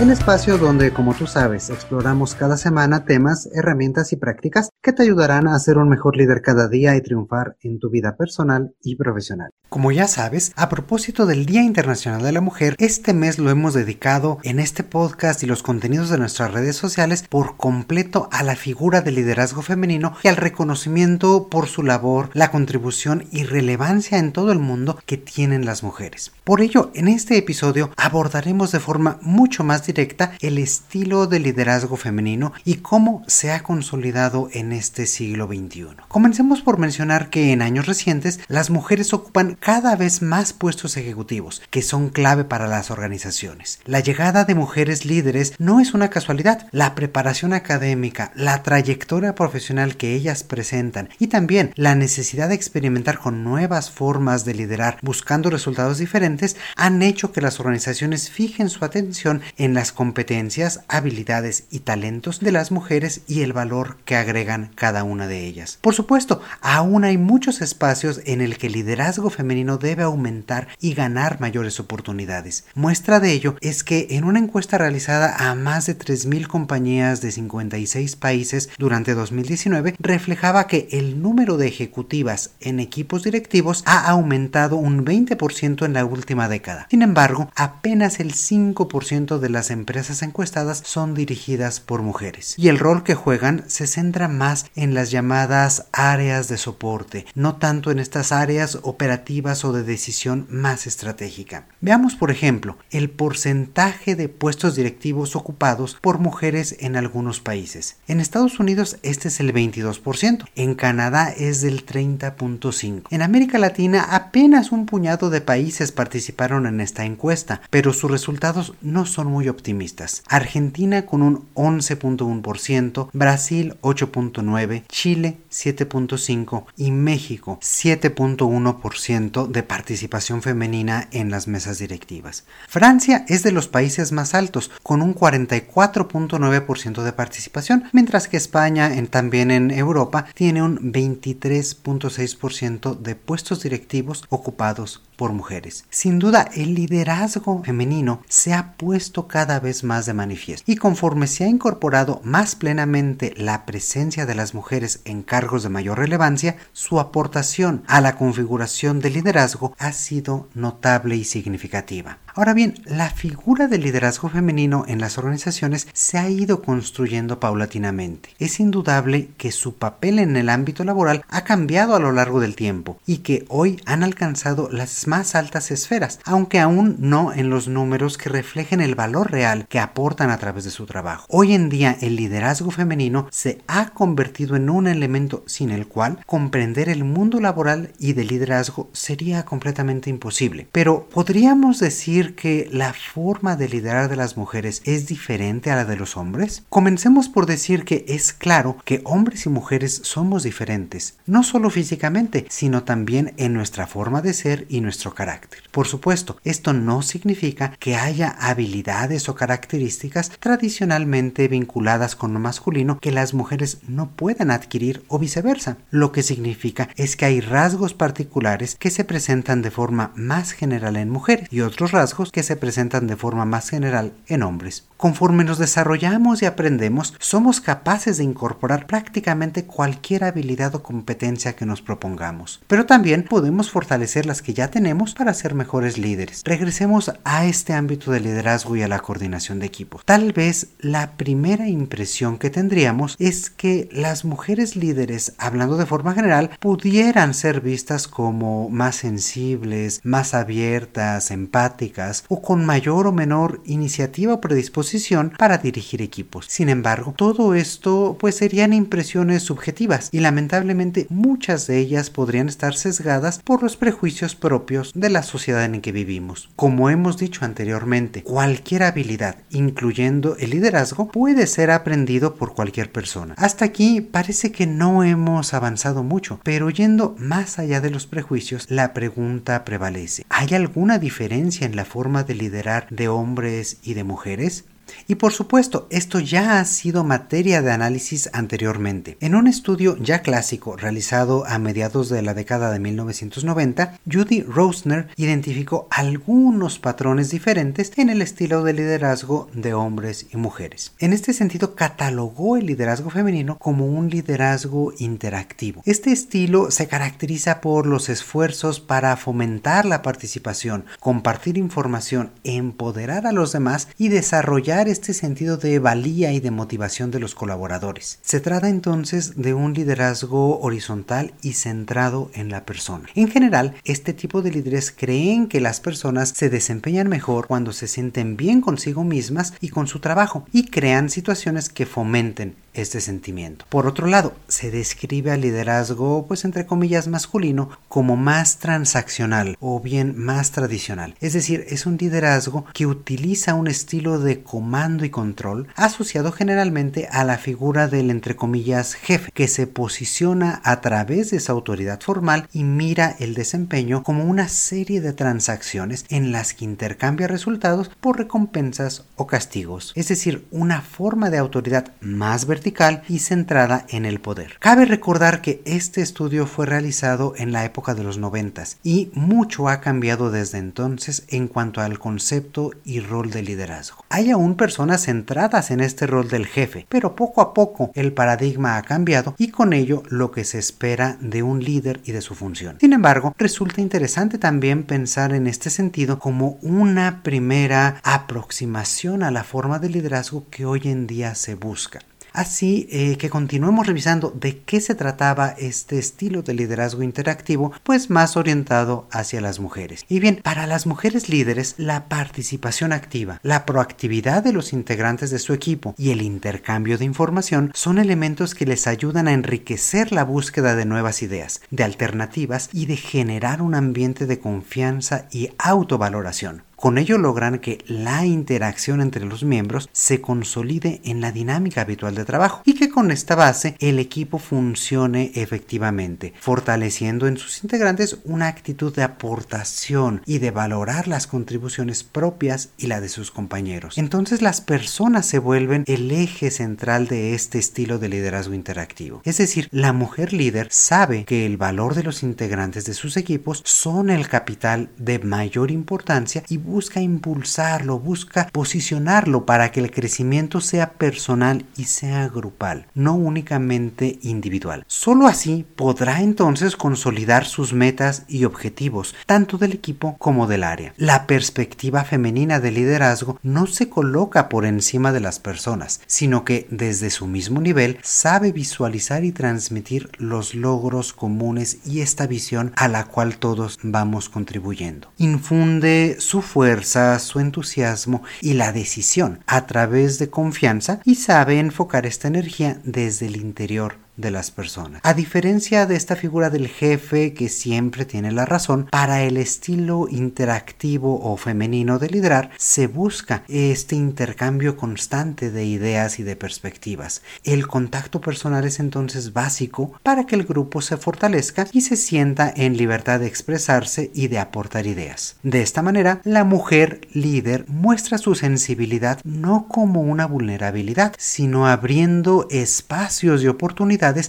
un espacio donde, como tú sabes, exploramos cada semana temas, herramientas y prácticas que te ayudarán a ser un mejor líder cada día y triunfar en tu vida personal y profesional. Como ya sabes, a propósito del Día Internacional de la Mujer, este mes lo hemos dedicado en este podcast y los contenidos de nuestras redes sociales por completo a la figura del liderazgo femenino y al reconocimiento por su labor, la contribución y relevancia en todo el mundo que tienen las mujeres. Por ello, en este episodio abordaremos de forma mucho más directa el estilo de liderazgo femenino y cómo se ha consolidado en este siglo XXI. Comencemos por mencionar que en años recientes las mujeres ocupan cada vez más puestos ejecutivos que son clave para las organizaciones. La llegada de mujeres líderes no es una casualidad. La preparación académica, la trayectoria profesional que ellas presentan y también la necesidad de experimentar con nuevas formas de liderar buscando resultados diferentes han hecho que las organizaciones fijen su atención en las competencias, habilidades y talentos de las mujeres y el valor que agregan cada una de ellas. Por supuesto, aún hay muchos espacios en el que el liderazgo femenino debe aumentar y ganar mayores oportunidades. Muestra de ello es que en una encuesta realizada a más de 3.000 compañías de 56 países durante 2019 reflejaba que el número de ejecutivas en equipos directivos ha aumentado un 20% en la última década. Sin embargo, apenas el 5% de las empresas encuestadas son dirigidas por mujeres y el rol que juegan se centra más en las llamadas áreas de soporte, no tanto en estas áreas operativas o de decisión más estratégica. Veamos, por ejemplo, el porcentaje de puestos directivos ocupados por mujeres en algunos países. En Estados Unidos este es el 22%, en Canadá es del 30.5%. En América Latina apenas un puñado de países participaron en esta encuesta, pero sus resultados no son muy optimistas. Argentina con un 11.1%, Brasil 8.9%, Chile 7.5% y México 7.1% de participación femenina en las mesas directivas. Francia es de los países más altos, con un 44.9% de participación, mientras que España, en, también en Europa, tiene un 23.6% de puestos directivos ocupados por mujeres. Sin duda, el liderazgo femenino se ha puesto cada vez más de manifiesto y conforme se ha incorporado más plenamente la presencia de las mujeres en cargos de mayor relevancia, su aportación a la configuración del liderazgo ha sido notable y significativa. Ahora bien, la figura del liderazgo femenino en las organizaciones se ha ido construyendo paulatinamente. Es indudable que su papel en el ámbito laboral ha cambiado a lo largo del tiempo y que hoy han alcanzado las más altas esferas, aunque aún no en los números que reflejen el valor real que aportan a través de su trabajo. Hoy en día el liderazgo femenino se ha convertido en un elemento sin el cual comprender el mundo laboral y del liderazgo sería completamente imposible. Pero podríamos decir que la forma de liderar de las mujeres es diferente a la de los hombres? Comencemos por decir que es claro que hombres y mujeres somos diferentes, no solo físicamente, sino también en nuestra forma de ser y nuestro carácter. Por supuesto, esto no significa que haya habilidades o características tradicionalmente vinculadas con lo masculino que las mujeres no puedan adquirir o viceversa. Lo que significa es que hay rasgos particulares que se presentan de forma más general en mujeres y otros rasgos que se presentan de forma más general en hombres. Conforme nos desarrollamos y aprendemos, somos capaces de incorporar prácticamente cualquier habilidad o competencia que nos propongamos. Pero también podemos fortalecer las que ya tenemos para ser mejores líderes. Regresemos a este ámbito de liderazgo y a la coordinación de equipos. Tal vez la primera impresión que tendríamos es que las mujeres líderes, hablando de forma general, pudieran ser vistas como más sensibles, más abiertas, empáticas o con mayor o menor iniciativa o predisposición para dirigir equipos. Sin embargo, todo esto pues serían impresiones subjetivas y lamentablemente muchas de ellas podrían estar sesgadas por los prejuicios propios de la sociedad en que vivimos. Como hemos dicho anteriormente, cualquier habilidad, incluyendo el liderazgo, puede ser aprendido por cualquier persona. Hasta aquí parece que no hemos avanzado mucho, pero yendo más allá de los prejuicios, la pregunta prevalece. ¿Hay alguna diferencia en la forma de liderar de hombres y de mujeres? Y por supuesto, esto ya ha sido materia de análisis anteriormente. En un estudio ya clásico realizado a mediados de la década de 1990, Judy Rosner identificó algunos patrones diferentes en el estilo de liderazgo de hombres y mujeres. En este sentido, catalogó el liderazgo femenino como un liderazgo interactivo. Este estilo se caracteriza por los esfuerzos para fomentar la participación, compartir información, empoderar a los demás y desarrollar sentido de valía y de motivación de los colaboradores. Se trata entonces de un liderazgo horizontal y centrado en la persona. En general, este tipo de líderes creen que las personas se desempeñan mejor cuando se sienten bien consigo mismas y con su trabajo y crean situaciones que fomenten este sentimiento. Por otro lado, se describe al liderazgo, pues entre comillas, masculino como más transaccional o bien más tradicional. Es decir, es un liderazgo que utiliza un estilo de comando y control asociado generalmente a la figura del entre comillas jefe, que se posiciona a través de esa autoridad formal y mira el desempeño como una serie de transacciones en las que intercambia resultados por recompensas o castigos. Es decir, una forma de autoridad más vertical y centrada en el poder. Cabe recordar que este estudio fue realizado en la época de los noventas y mucho ha cambiado desde entonces en cuanto al concepto y rol de liderazgo. Hay aún personas centradas en este rol del jefe, pero poco a poco el paradigma ha cambiado y con ello lo que se espera de un líder y de su función. Sin embargo, resulta interesante también pensar en este sentido como una primera aproximación a la forma de liderazgo que hoy en día se busca. Así eh, que continuemos revisando de qué se trataba este estilo de liderazgo interactivo, pues más orientado hacia las mujeres. Y bien, para las mujeres líderes, la participación activa, la proactividad de los integrantes de su equipo y el intercambio de información son elementos que les ayudan a enriquecer la búsqueda de nuevas ideas, de alternativas y de generar un ambiente de confianza y autovaloración. Con ello logran que la interacción entre los miembros se consolide en la dinámica habitual de trabajo y que con esta base el equipo funcione efectivamente, fortaleciendo en sus integrantes una actitud de aportación y de valorar las contribuciones propias y la de sus compañeros. Entonces las personas se vuelven el eje central de este estilo de liderazgo interactivo. Es decir, la mujer líder sabe que el valor de los integrantes de sus equipos son el capital de mayor importancia y busca impulsarlo, busca posicionarlo para que el crecimiento sea personal y sea grupal, no únicamente individual. Solo así podrá entonces consolidar sus metas y objetivos, tanto del equipo como del área. La perspectiva femenina de liderazgo no se coloca por encima de las personas, sino que desde su mismo nivel sabe visualizar y transmitir los logros comunes y esta visión a la cual todos vamos contribuyendo. Infunde su fuerza fuerza, su entusiasmo y la decisión a través de confianza y sabe enfocar esta energía desde el interior de las personas. A diferencia de esta figura del jefe que siempre tiene la razón, para el estilo interactivo o femenino de liderar se busca este intercambio constante de ideas y de perspectivas. El contacto personal es entonces básico para que el grupo se fortalezca y se sienta en libertad de expresarse y de aportar ideas. De esta manera, la mujer líder muestra su sensibilidad no como una vulnerabilidad, sino abriendo espacios y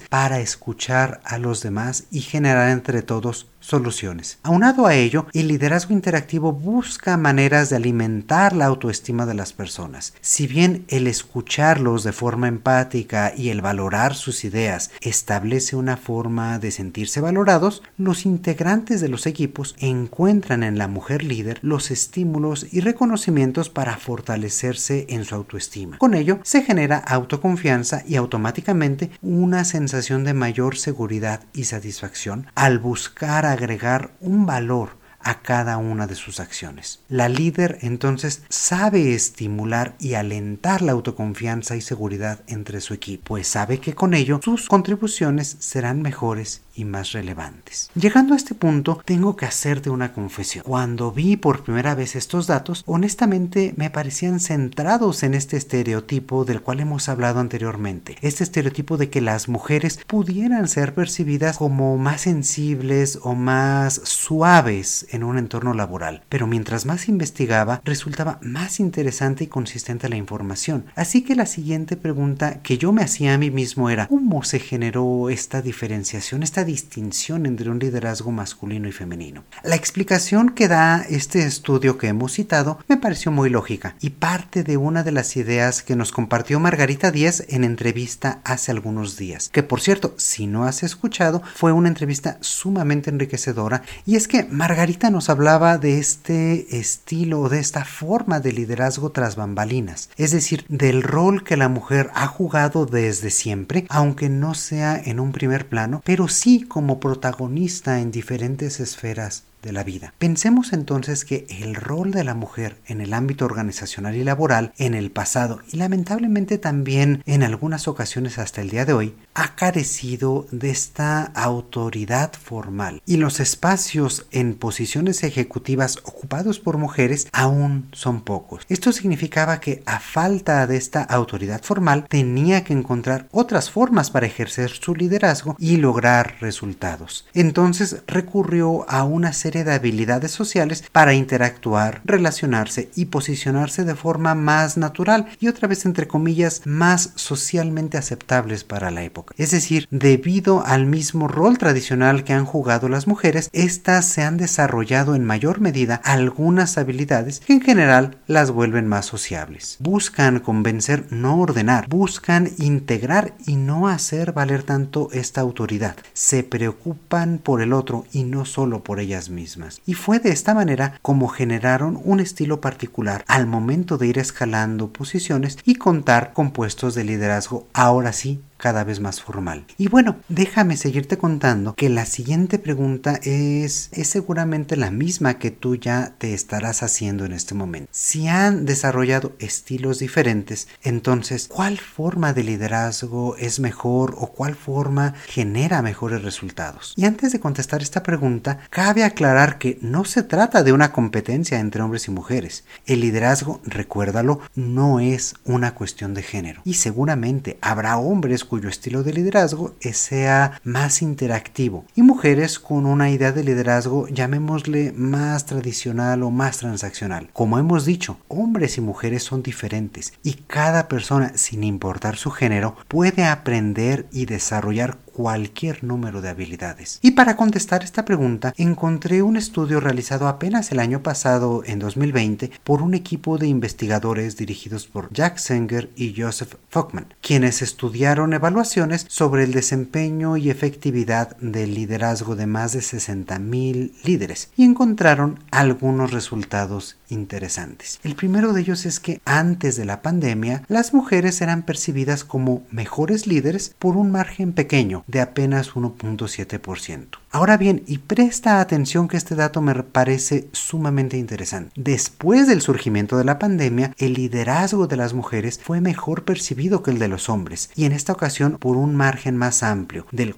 para escuchar a los demás y generar entre todos soluciones. Aunado a ello, el liderazgo interactivo busca maneras de alimentar la autoestima de las personas. Si bien el escucharlos de forma empática y el valorar sus ideas establece una forma de sentirse valorados, los integrantes de los equipos encuentran en la mujer líder los estímulos y reconocimientos para fortalecerse en su autoestima. Con ello se genera autoconfianza y automáticamente una sensación de mayor seguridad y satisfacción al buscar agregar un valor a cada una de sus acciones. La líder entonces sabe estimular y alentar la autoconfianza y seguridad entre su equipo, pues sabe que con ello sus contribuciones serán mejores y más relevantes. Llegando a este punto, tengo que hacerte una confesión. Cuando vi por primera vez estos datos, honestamente me parecían centrados en este estereotipo del cual hemos hablado anteriormente. Este estereotipo de que las mujeres pudieran ser percibidas como más sensibles o más suaves en un entorno laboral. Pero mientras más investigaba, resultaba más interesante y consistente la información. Así que la siguiente pregunta que yo me hacía a mí mismo era, ¿cómo se generó esta diferenciación, esta distinción entre un liderazgo masculino y femenino? La explicación que da este estudio que hemos citado me pareció muy lógica y parte de una de las ideas que nos compartió Margarita Díez en entrevista hace algunos días, que por cierto, si no has escuchado, fue una entrevista sumamente enriquecedora y es que Margarita nos hablaba de este estilo o de esta forma de liderazgo tras bambalinas, es decir, del rol que la mujer ha jugado desde siempre, aunque no sea en un primer plano, pero sí como protagonista en diferentes esferas de la vida. Pensemos entonces que el rol de la mujer en el ámbito organizacional y laboral en el pasado y lamentablemente también en algunas ocasiones hasta el día de hoy ha carecido de esta autoridad formal y los espacios en posiciones ejecutivas ocupados por mujeres aún son pocos. Esto significaba que a falta de esta autoridad formal tenía que encontrar otras formas para ejercer su liderazgo y lograr resultados. Entonces recurrió a una serie de habilidades sociales para interactuar, relacionarse y posicionarse de forma más natural y otra vez entre comillas más socialmente aceptables para la época. Es decir, debido al mismo rol tradicional que han jugado las mujeres, estas se han desarrollado en mayor medida algunas habilidades que en general las vuelven más sociables. Buscan convencer, no ordenar, buscan integrar y no hacer valer tanto esta autoridad. Se preocupan por el otro y no solo por ellas mismas. Y fue de esta manera como generaron un estilo particular al momento de ir escalando posiciones y contar con puestos de liderazgo ahora sí cada vez más formal. Y bueno, déjame seguirte contando que la siguiente pregunta es, es seguramente la misma que tú ya te estarás haciendo en este momento. Si han desarrollado estilos diferentes, entonces, ¿cuál forma de liderazgo es mejor o cuál forma genera mejores resultados? Y antes de contestar esta pregunta, cabe aclarar que no se trata de una competencia entre hombres y mujeres. El liderazgo, recuérdalo, no es una cuestión de género. Y seguramente habrá hombres cuyo estilo de liderazgo sea más interactivo y mujeres con una idea de liderazgo llamémosle más tradicional o más transaccional. Como hemos dicho, hombres y mujeres son diferentes y cada persona, sin importar su género, puede aprender y desarrollar cualquier número de habilidades. Y para contestar esta pregunta, encontré un estudio realizado apenas el año pasado, en 2020, por un equipo de investigadores dirigidos por Jack Senger y Joseph Fockman, quienes estudiaron evaluaciones sobre el desempeño y efectividad del liderazgo de más de 60.000 líderes y encontraron algunos resultados interesantes. El primero de ellos es que antes de la pandemia, las mujeres eran percibidas como mejores líderes por un margen pequeño de apenas 1.7%. Ahora bien, y presta atención que este dato me parece sumamente interesante. Después del surgimiento de la pandemia, el liderazgo de las mujeres fue mejor percibido que el de los hombres, y en esta ocasión por un margen más amplio, del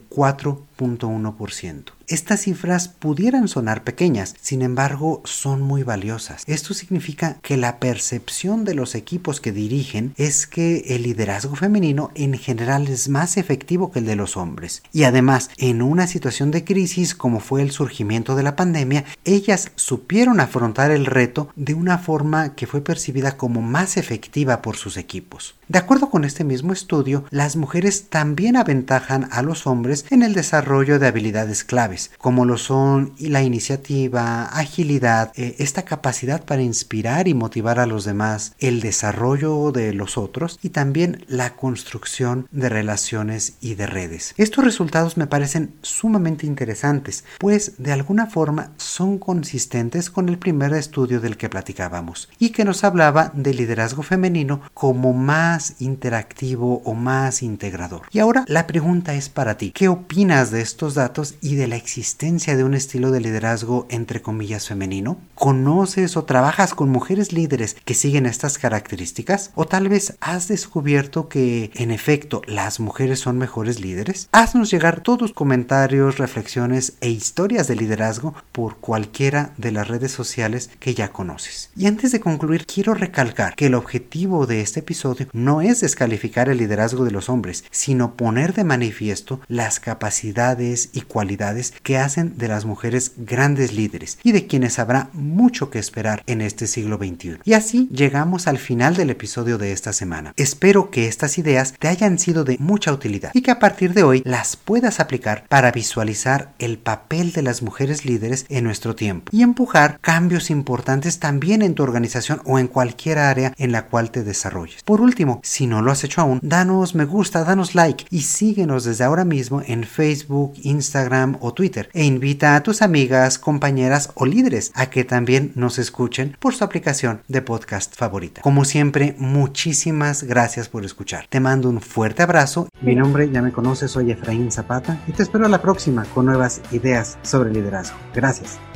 4.1%. Estas cifras pudieran sonar pequeñas, sin embargo son muy valiosas. Esto significa que la percepción de los equipos que dirigen es que el liderazgo femenino en general es más efectivo que el de los hombres. Y además, en una situación de crisis como fue el surgimiento de la pandemia, ellas supieron afrontar el reto de una forma que fue percibida como más efectiva por sus equipos. De acuerdo con este mismo estudio, las mujeres también aventajan a los hombres en el desarrollo de habilidades claves, como lo son la iniciativa, agilidad, eh, esta capacidad para inspirar y motivar a los demás, el desarrollo de los otros y también la construcción de relaciones y de redes. Estos resultados me parecen sumamente interesantes, pues de alguna forma son consistentes con el primer estudio del que platicábamos y que nos hablaba del liderazgo femenino como más más interactivo o más integrador. Y ahora la pregunta es para ti. ¿Qué opinas de estos datos y de la existencia de un estilo de liderazgo entre comillas femenino? ¿Conoces o trabajas con mujeres líderes que siguen estas características? ¿O tal vez has descubierto que en efecto las mujeres son mejores líderes? Haznos llegar todos tus comentarios, reflexiones e historias de liderazgo por cualquiera de las redes sociales que ya conoces. Y antes de concluir, quiero recalcar que el objetivo de este episodio no es descalificar el liderazgo de los hombres, sino poner de manifiesto las capacidades y cualidades que hacen de las mujeres grandes líderes y de quienes habrá mucho que esperar en este siglo XXI. Y así llegamos al final del episodio de esta semana. Espero que estas ideas te hayan sido de mucha utilidad y que a partir de hoy las puedas aplicar para visualizar el papel de las mujeres líderes en nuestro tiempo y empujar cambios importantes también en tu organización o en cualquier área en la cual te desarrolles. Por último, si no lo has hecho aún, danos me gusta, danos like y síguenos desde ahora mismo en Facebook, Instagram o Twitter e invita a tus amigas, compañeras o líderes a que también nos escuchen por su aplicación de podcast favorita. Como siempre, muchísimas gracias por escuchar. Te mando un fuerte abrazo. Mi nombre ya me conoces, soy Efraín Zapata y te espero a la próxima con nuevas ideas sobre liderazgo. Gracias.